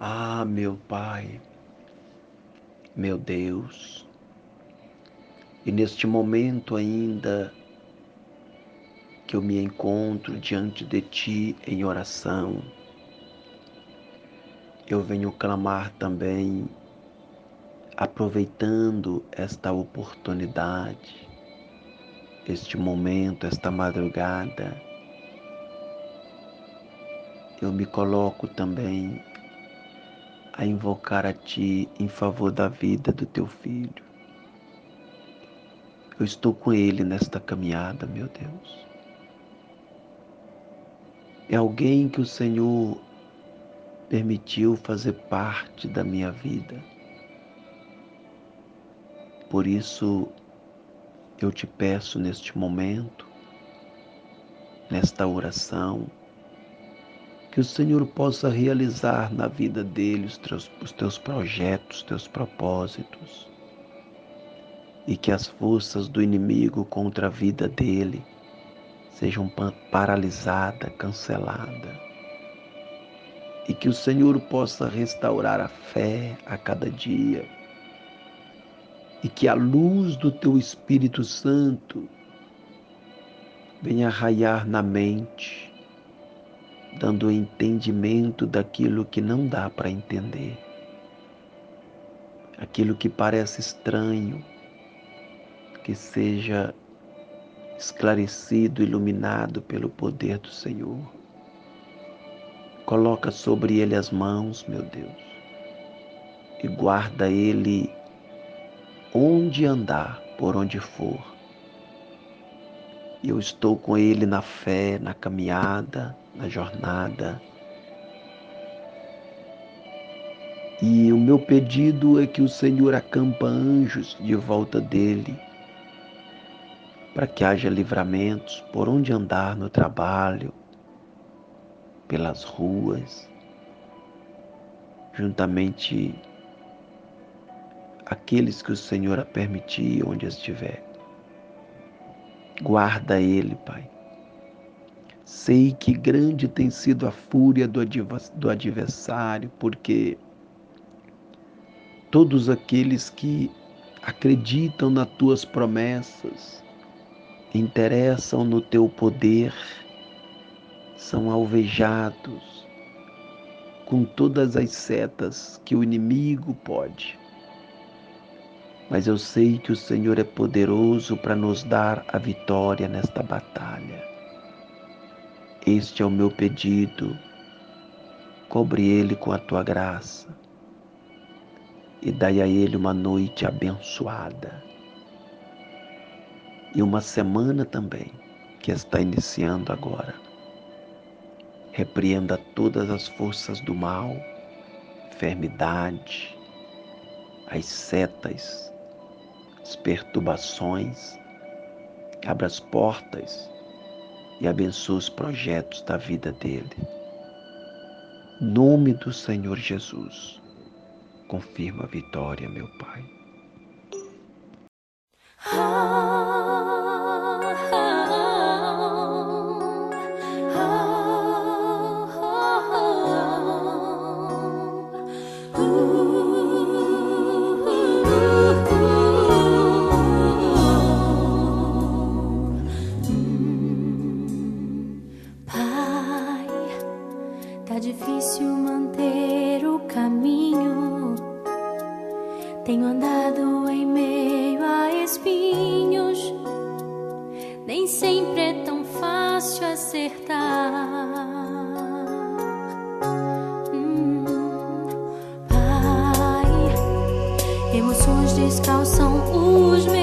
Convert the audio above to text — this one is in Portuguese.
Ah, meu Pai, meu Deus, e neste momento ainda que eu me encontro diante de Ti em oração, eu venho clamar também, aproveitando esta oportunidade, este momento, esta madrugada, eu me coloco também a invocar a Ti em favor da vida do Teu filho. Eu estou com ele nesta caminhada, meu Deus. É alguém que o Senhor permitiu fazer parte da minha vida. Por isso, eu te peço neste momento, nesta oração, que o Senhor possa realizar na vida dele os teus, os teus projetos, os teus propósitos. E que as forças do inimigo contra a vida dele sejam paralisadas, canceladas. E que o Senhor possa restaurar a fé a cada dia. E que a luz do teu Espírito Santo venha raiar na mente dando entendimento daquilo que não dá para entender, aquilo que parece estranho, que seja esclarecido, iluminado pelo poder do Senhor. Coloca sobre ele as mãos, meu Deus, e guarda ele onde andar, por onde for. E eu estou com ele na fé, na caminhada, na jornada. E o meu pedido é que o Senhor acampa anjos de volta dele, para que haja livramentos por onde andar no trabalho, pelas ruas, juntamente aqueles que o Senhor a permitir onde estiver. Guarda ele, Pai Sei que grande tem sido a fúria do adversário, porque todos aqueles que acreditam nas tuas promessas, interessam no teu poder, são alvejados com todas as setas que o inimigo pode. Mas eu sei que o Senhor é poderoso para nos dar a vitória nesta batalha. Este é o meu pedido. Cobre ele com a tua graça e dai a ele uma noite abençoada e uma semana também que está iniciando agora. Repreenda todas as forças do mal, enfermidade, as setas, as perturbações, abra as portas e abençoa os projetos da vida dele. Nome do Senhor Jesus. Confirma a vitória, meu Pai. Difícil manter o caminho. Tenho andado em meio a espinhos. Nem sempre é tão fácil acertar. Hum, pai, emoções descalçam os meus